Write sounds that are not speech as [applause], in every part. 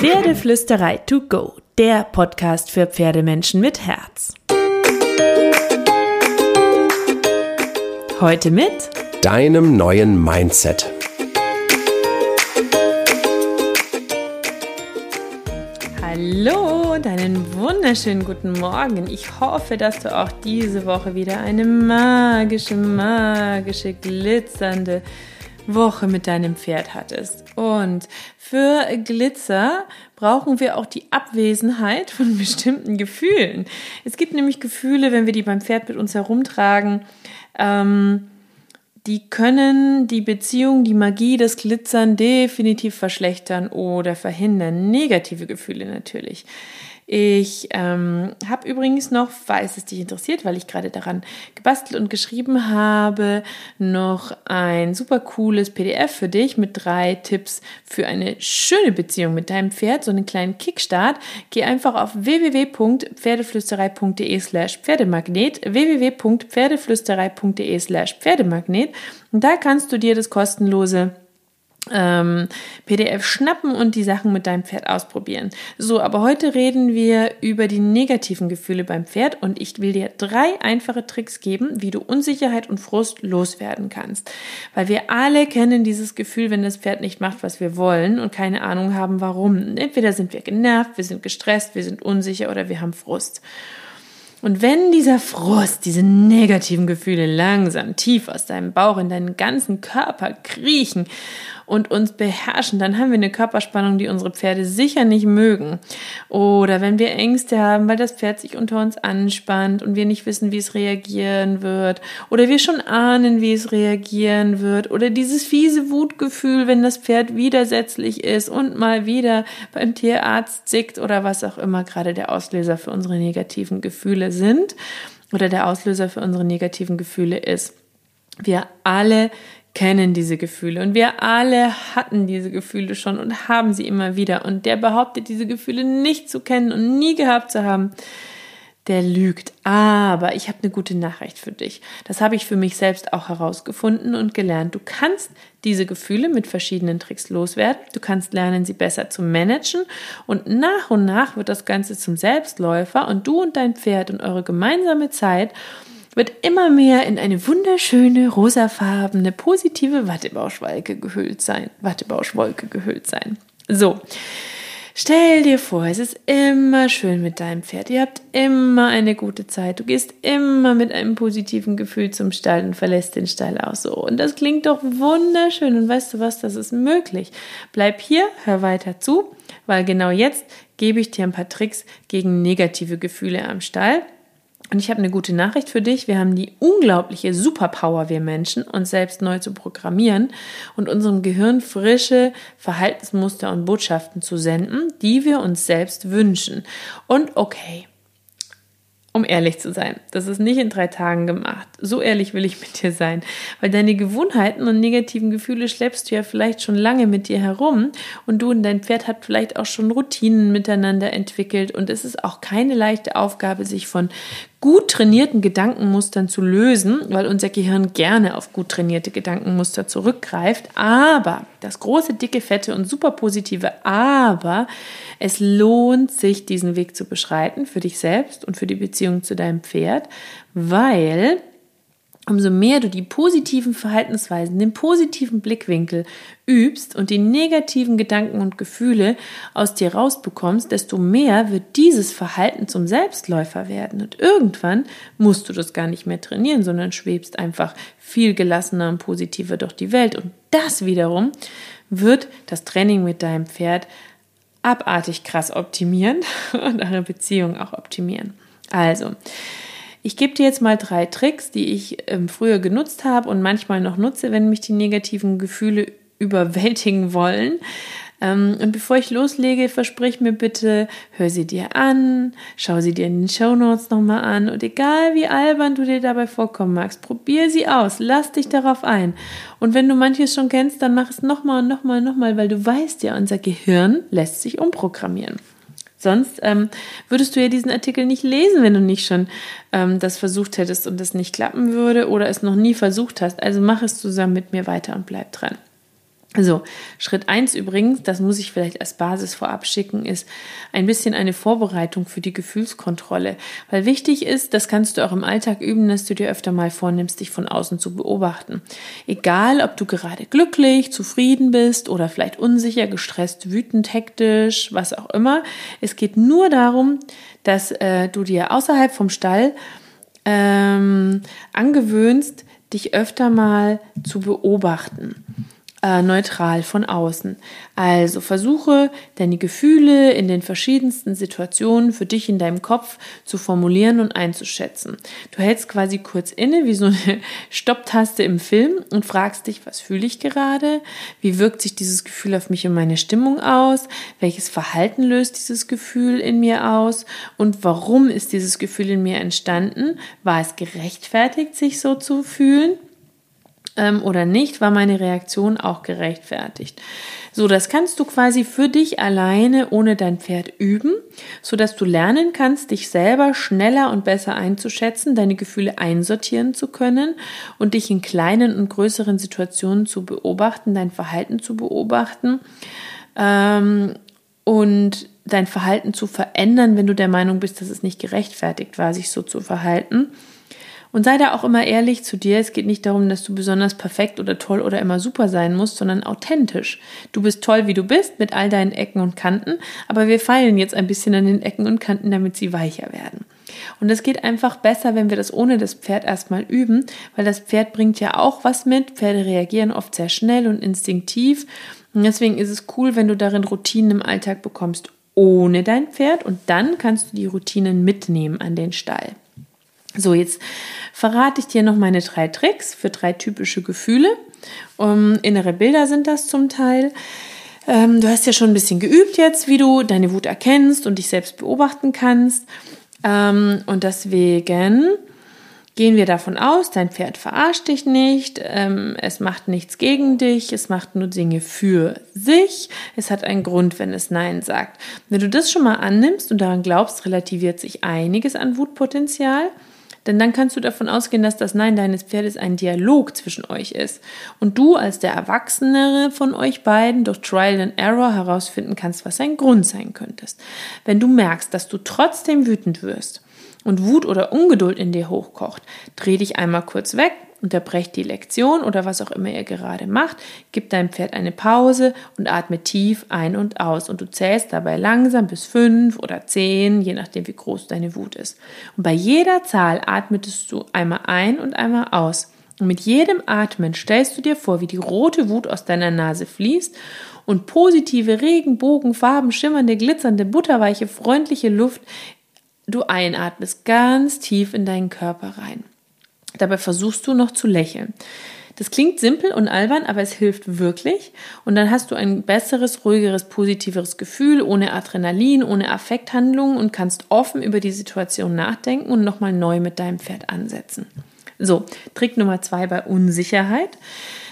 Pferdeflüsterei to go, der Podcast für Pferdemenschen mit Herz. Heute mit deinem neuen Mindset. Hallo und einen wunderschönen guten Morgen. Ich hoffe, dass du auch diese Woche wieder eine magische, magische, glitzernde Woche mit deinem Pferd hattest. Und für Glitzer brauchen wir auch die Abwesenheit von [laughs] bestimmten Gefühlen. Es gibt nämlich Gefühle, wenn wir die beim Pferd mit uns herumtragen, ähm, die können die Beziehung, die Magie, das Glitzern definitiv verschlechtern oder verhindern. Negative Gefühle natürlich. Ich ähm, habe übrigens noch, falls es dich interessiert, weil ich gerade daran gebastelt und geschrieben habe, noch ein super cooles PDF für dich mit drei Tipps für eine schöne Beziehung mit deinem Pferd, so einen kleinen Kickstart. Geh einfach auf www.pferdeflüsterei.de slash Pferdemagnet, www.pferdeflüsterei.de slash Pferdemagnet und da kannst du dir das kostenlose ähm, PDF schnappen und die Sachen mit deinem Pferd ausprobieren. So, aber heute reden wir über die negativen Gefühle beim Pferd und ich will dir drei einfache Tricks geben, wie du Unsicherheit und Frust loswerden kannst. Weil wir alle kennen dieses Gefühl, wenn das Pferd nicht macht, was wir wollen und keine Ahnung haben, warum. Entweder sind wir genervt, wir sind gestresst, wir sind unsicher oder wir haben Frust. Und wenn dieser Frust, diese negativen Gefühle langsam tief aus deinem Bauch in deinen ganzen Körper kriechen und uns beherrschen, dann haben wir eine Körperspannung, die unsere Pferde sicher nicht mögen. Oder wenn wir Ängste haben, weil das Pferd sich unter uns anspannt und wir nicht wissen, wie es reagieren wird. Oder wir schon ahnen, wie es reagieren wird. Oder dieses fiese Wutgefühl, wenn das Pferd widersetzlich ist und mal wieder beim Tierarzt zickt oder was auch immer gerade der Auslöser für unsere negativen Gefühle sind oder der Auslöser für unsere negativen Gefühle ist. Wir alle kennen diese Gefühle und wir alle hatten diese Gefühle schon und haben sie immer wieder. Und der behauptet, diese Gefühle nicht zu kennen und nie gehabt zu haben, der lügt. Aber ich habe eine gute Nachricht für dich. Das habe ich für mich selbst auch herausgefunden und gelernt. Du kannst diese Gefühle mit verschiedenen Tricks loswerden. Du kannst lernen, sie besser zu managen. Und nach und nach wird das Ganze zum Selbstläufer und du und dein Pferd und eure gemeinsame Zeit wird immer mehr in eine wunderschöne, rosafarbene, positive Wattebauschwolke gehüllt sein. Wattebauschwolke gehüllt sein. So. Stell dir vor, es ist immer schön mit deinem Pferd. Ihr habt immer eine gute Zeit. Du gehst immer mit einem positiven Gefühl zum Stall und verlässt den Stall auch so. Und das klingt doch wunderschön. Und weißt du was, das ist möglich. Bleib hier, hör weiter zu, weil genau jetzt gebe ich dir ein paar Tricks gegen negative Gefühle am Stall und ich habe eine gute Nachricht für dich. Wir haben die unglaubliche Superpower, wir Menschen, uns selbst neu zu programmieren und unserem Gehirn frische Verhaltensmuster und Botschaften zu senden, die wir uns selbst wünschen. Und okay, um ehrlich zu sein. Das ist nicht in drei Tagen gemacht. So ehrlich will ich mit dir sein. Weil deine Gewohnheiten und negativen Gefühle schleppst du ja vielleicht schon lange mit dir herum und du und dein Pferd habt vielleicht auch schon Routinen miteinander entwickelt und es ist auch keine leichte Aufgabe, sich von gut trainierten Gedankenmustern zu lösen, weil unser Gehirn gerne auf gut trainierte Gedankenmuster zurückgreift. Aber das große, dicke, fette und super positive Aber, es lohnt sich, diesen Weg zu beschreiten für dich selbst und für die Beziehung zu deinem Pferd, weil umso mehr du die positiven Verhaltensweisen, den positiven Blickwinkel übst und die negativen Gedanken und Gefühle aus dir rausbekommst, desto mehr wird dieses Verhalten zum Selbstläufer werden. Und irgendwann musst du das gar nicht mehr trainieren, sondern schwebst einfach viel gelassener und positiver durch die Welt. Und das wiederum wird das Training mit deinem Pferd abartig krass optimieren [laughs] und eure Beziehung auch optimieren. Also, ich gebe dir jetzt mal drei Tricks, die ich ähm, früher genutzt habe und manchmal noch nutze, wenn mich die negativen Gefühle [laughs] überwältigen wollen. Ähm, und bevor ich loslege, versprich mir bitte, hör sie dir an, schau sie dir in den Show Notes nochmal an und egal wie albern du dir dabei vorkommen magst, probier sie aus, lass dich darauf ein. Und wenn du manches schon kennst, dann mach es nochmal und nochmal und nochmal, weil du weißt ja, unser Gehirn lässt sich umprogrammieren. Sonst ähm, würdest du ja diesen Artikel nicht lesen, wenn du nicht schon ähm, das versucht hättest und das nicht klappen würde oder es noch nie versucht hast. Also mach es zusammen mit mir weiter und bleib dran. Also Schritt eins übrigens, das muss ich vielleicht als Basis vorab schicken, ist ein bisschen eine Vorbereitung für die Gefühlskontrolle. Weil wichtig ist, das kannst du auch im Alltag üben, dass du dir öfter mal vornimmst, dich von außen zu beobachten. Egal, ob du gerade glücklich, zufrieden bist oder vielleicht unsicher, gestresst, wütend, hektisch, was auch immer. Es geht nur darum, dass äh, du dir außerhalb vom Stall ähm, angewöhnst, dich öfter mal zu beobachten äh, neutral von außen. Also versuche deine Gefühle in den verschiedensten Situationen für dich in deinem Kopf zu formulieren und einzuschätzen. Du hältst quasi kurz inne wie so eine [laughs] Stopptaste im Film und fragst dich, was fühle ich gerade? Wie wirkt sich dieses Gefühl auf mich und meine Stimmung aus? Welches Verhalten löst dieses Gefühl in mir aus? Und warum ist dieses Gefühl in mir entstanden? War es gerechtfertigt, sich so zu fühlen? Ähm, oder nicht, war meine Reaktion auch gerechtfertigt. So, das kannst du quasi für dich alleine ohne dein Pferd üben, so dass du lernen kannst, dich selber schneller und besser einzuschätzen, deine Gefühle einsortieren zu können und dich in kleinen und größeren Situationen zu beobachten, dein Verhalten zu beobachten ähm, und dein Verhalten zu verändern, wenn du der Meinung bist, dass es nicht gerechtfertigt war, sich so zu verhalten. Und sei da auch immer ehrlich zu dir. Es geht nicht darum, dass du besonders perfekt oder toll oder immer super sein musst, sondern authentisch. Du bist toll, wie du bist, mit all deinen Ecken und Kanten, aber wir feilen jetzt ein bisschen an den Ecken und Kanten, damit sie weicher werden. Und es geht einfach besser, wenn wir das ohne das Pferd erstmal üben, weil das Pferd bringt ja auch was mit. Pferde reagieren oft sehr schnell und instinktiv. Und deswegen ist es cool, wenn du darin Routinen im Alltag bekommst ohne dein Pferd und dann kannst du die Routinen mitnehmen an den Stall. So, jetzt verrate ich dir noch meine drei Tricks für drei typische Gefühle. Um, innere Bilder sind das zum Teil. Ähm, du hast ja schon ein bisschen geübt jetzt, wie du deine Wut erkennst und dich selbst beobachten kannst. Ähm, und deswegen gehen wir davon aus, dein Pferd verarscht dich nicht, ähm, es macht nichts gegen dich, es macht nur Dinge für sich, es hat einen Grund, wenn es Nein sagt. Wenn du das schon mal annimmst und daran glaubst, relativiert sich einiges an Wutpotenzial. Denn dann kannst du davon ausgehen, dass das Nein deines Pferdes ein Dialog zwischen euch ist. Und du als der Erwachsenere von euch beiden durch Trial and Error herausfinden kannst, was ein Grund sein könntest. Wenn du merkst, dass du trotzdem wütend wirst und Wut oder Ungeduld in dir hochkocht, dreh dich einmal kurz weg Unterbrecht die Lektion oder was auch immer ihr gerade macht, gib deinem Pferd eine Pause und atme tief ein und aus und du zählst dabei langsam bis fünf oder zehn, je nachdem wie groß deine Wut ist. Und bei jeder Zahl atmetest du einmal ein und einmal aus. Und mit jedem Atmen stellst du dir vor, wie die rote Wut aus deiner Nase fließt und positive Regenbogenfarben, schimmernde, glitzernde, butterweiche, freundliche Luft du einatmest ganz tief in deinen Körper rein. Dabei versuchst du noch zu lächeln. Das klingt simpel und albern, aber es hilft wirklich. Und dann hast du ein besseres, ruhigeres, positiveres Gefühl, ohne Adrenalin, ohne Affekthandlungen und kannst offen über die Situation nachdenken und nochmal neu mit deinem Pferd ansetzen. So, Trick Nummer zwei bei Unsicherheit.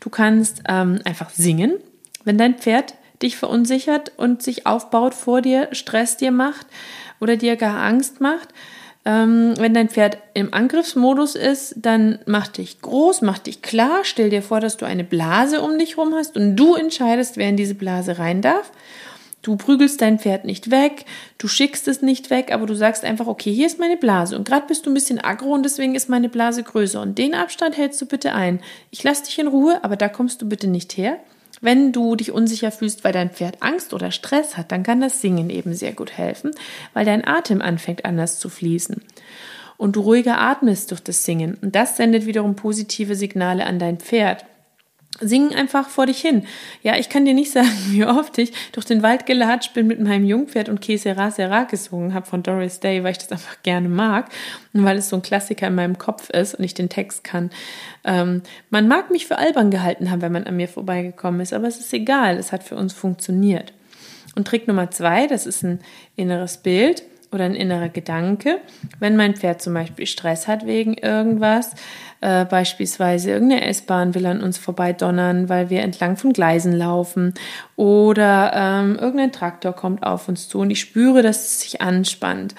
Du kannst ähm, einfach singen, wenn dein Pferd dich verunsichert und sich aufbaut vor dir, Stress dir macht oder dir gar Angst macht ähm, wenn dein Pferd im Angriffsmodus ist, dann mach dich groß, mach dich klar, stell dir vor, dass du eine Blase um dich rum hast und du entscheidest, wer in diese Blase rein darf. Du prügelst dein Pferd nicht weg, du schickst es nicht weg, aber du sagst einfach, okay, hier ist meine Blase und gerade bist du ein bisschen aggro und deswegen ist meine Blase größer und den Abstand hältst du bitte ein. Ich lasse dich in Ruhe, aber da kommst du bitte nicht her. Wenn du dich unsicher fühlst, weil dein Pferd Angst oder Stress hat, dann kann das Singen eben sehr gut helfen, weil dein Atem anfängt anders zu fließen. Und du ruhiger atmest durch das Singen. Und das sendet wiederum positive Signale an dein Pferd. Sing einfach vor dich hin. Ja, ich kann dir nicht [laughs] sagen, wie oft ich durch den Wald gelatscht bin mit meinem Jungpferd und Que Sera Sera gesungen habe von Doris Day, weil ich das einfach gerne mag und weil es so ein Klassiker in meinem Kopf ist und ich den Text kann. Ähm, man mag mich für albern gehalten haben, wenn man an mir vorbeigekommen ist, aber es ist egal, es hat für uns funktioniert. Und Trick Nummer zwei, das ist ein inneres Bild oder ein innerer Gedanke. Wenn mein Pferd zum Beispiel Stress hat wegen irgendwas, äh, beispielsweise irgendeine S-Bahn will an uns vorbeidonnern, weil wir entlang von Gleisen laufen oder ähm, irgendein Traktor kommt auf uns zu und ich spüre, dass es sich anspannt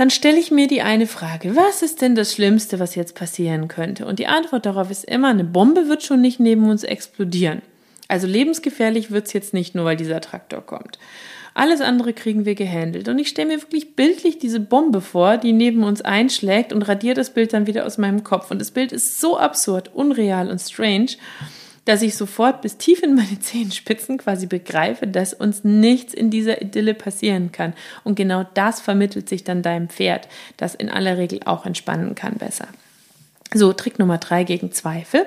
dann stelle ich mir die eine Frage, was ist denn das Schlimmste, was jetzt passieren könnte? Und die Antwort darauf ist immer, eine Bombe wird schon nicht neben uns explodieren. Also lebensgefährlich wird's jetzt nicht, nur weil dieser Traktor kommt. Alles andere kriegen wir gehandelt. Und ich stelle mir wirklich bildlich diese Bombe vor, die neben uns einschlägt und radiert das Bild dann wieder aus meinem Kopf. Und das Bild ist so absurd, unreal und strange, dass ich sofort bis tief in meine [laughs] Zehenspitzen quasi begreife, dass uns nichts in dieser Idylle passieren kann. Und genau das vermittelt sich dann deinem Pferd, das in aller Regel auch entspannen kann besser. So, Trick Nummer drei gegen Zweifel.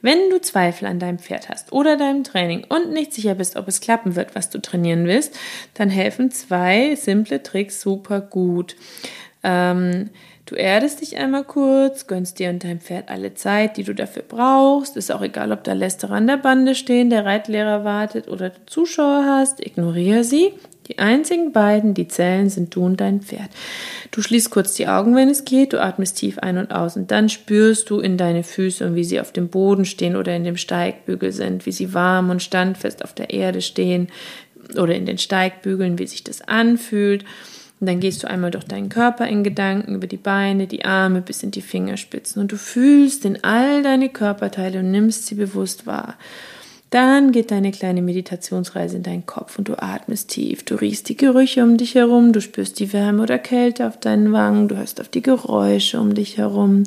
Wenn du Zweifel an deinem Pferd hast oder deinem Training und nicht sicher bist, ob es klappen wird, was du trainieren willst, dann helfen zwei simple Tricks super gut. Ähm, du erdest dich einmal kurz, gönnst dir und deinem Pferd alle Zeit, die du dafür brauchst. Ist auch egal, ob da Lästerer an der Bande stehen, der Reitlehrer wartet oder du Zuschauer hast. Ignoriere sie die einzigen beiden, die zählen, sind du und dein Pferd. Du schließt kurz die Augen, wenn es geht, du atmest tief ein und aus und dann spürst du in deine Füße und wie sie auf dem Boden stehen oder in dem Steigbügel sind, wie sie warm und standfest auf der Erde stehen oder in den Steigbügeln, wie sich das anfühlt. Und dann gehst du einmal durch deinen Körper in Gedanken, über die Beine, die Arme bis in die Fingerspitzen und du fühlst in all deine Körperteile und nimmst sie bewusst wahr. Dann geht deine kleine Meditationsreise in deinen Kopf und du atmest tief. Du riechst die Gerüche um dich herum, du spürst die Wärme oder Kälte auf deinen Wangen, du hörst auf die Geräusche um dich herum.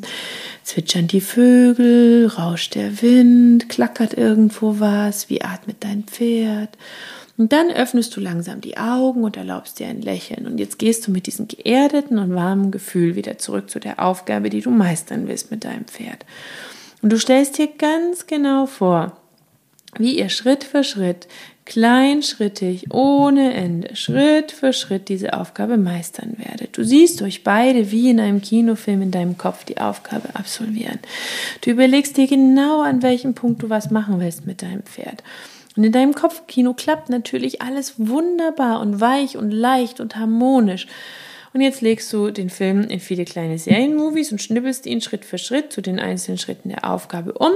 Zwitschern die Vögel, rauscht der Wind, klackert irgendwo was, wie atmet dein Pferd. Und dann öffnest du langsam die Augen und erlaubst dir ein Lächeln. Und jetzt gehst du mit diesem geerdeten und warmen Gefühl wieder zurück zu der Aufgabe, die du meistern willst mit deinem Pferd. Und du stellst dir ganz genau vor, wie ihr Schritt für Schritt, kleinschrittig, ohne Ende, Schritt für Schritt diese Aufgabe meistern werdet. Du siehst euch beide wie in einem Kinofilm in deinem Kopf die Aufgabe absolvieren. Du überlegst dir genau, an welchem Punkt du was machen willst mit deinem Pferd. Und in deinem Kopfkino klappt natürlich alles wunderbar und weich und leicht und harmonisch. Und jetzt legst du den Film in viele kleine Serienmovies und schnippelst ihn Schritt für Schritt zu den einzelnen Schritten der Aufgabe um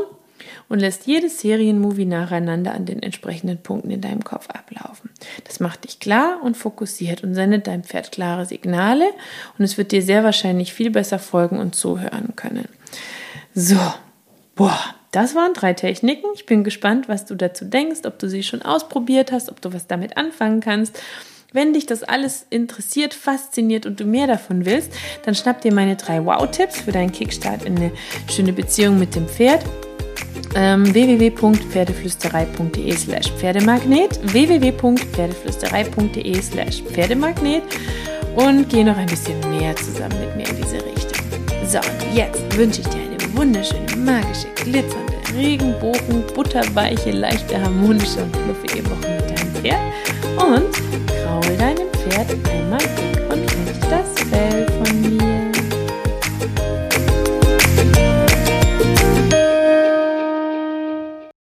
und lässt jedes Serienmovie nacheinander an den entsprechenden Punkten in deinem Kopf ablaufen. Das macht dich klar und fokussiert und sendet deinem Pferd klare Signale und es wird dir sehr wahrscheinlich viel besser folgen und zuhören können. So, boah, das waren drei Techniken. Ich bin gespannt, was du dazu denkst, ob du sie schon ausprobiert hast, ob du was damit anfangen kannst. Wenn dich das alles interessiert, fasziniert und du mehr davon willst, dann schnapp dir meine drei Wow-Tipps für deinen Kickstart in eine schöne Beziehung mit dem Pferd ähm, www.pferdeflüsterei.de slash Pferdemagnet, www.pferdeflüsterei.de slash Pferdemagnet und geh noch ein bisschen mehr zusammen mit mir in diese Richtung. So, und jetzt wünsche ich dir eine wunderschöne, magische, glitzernde, Regenbogen, butterweiche, leichte, harmonische und fluffige Woche mit deinem Pferd und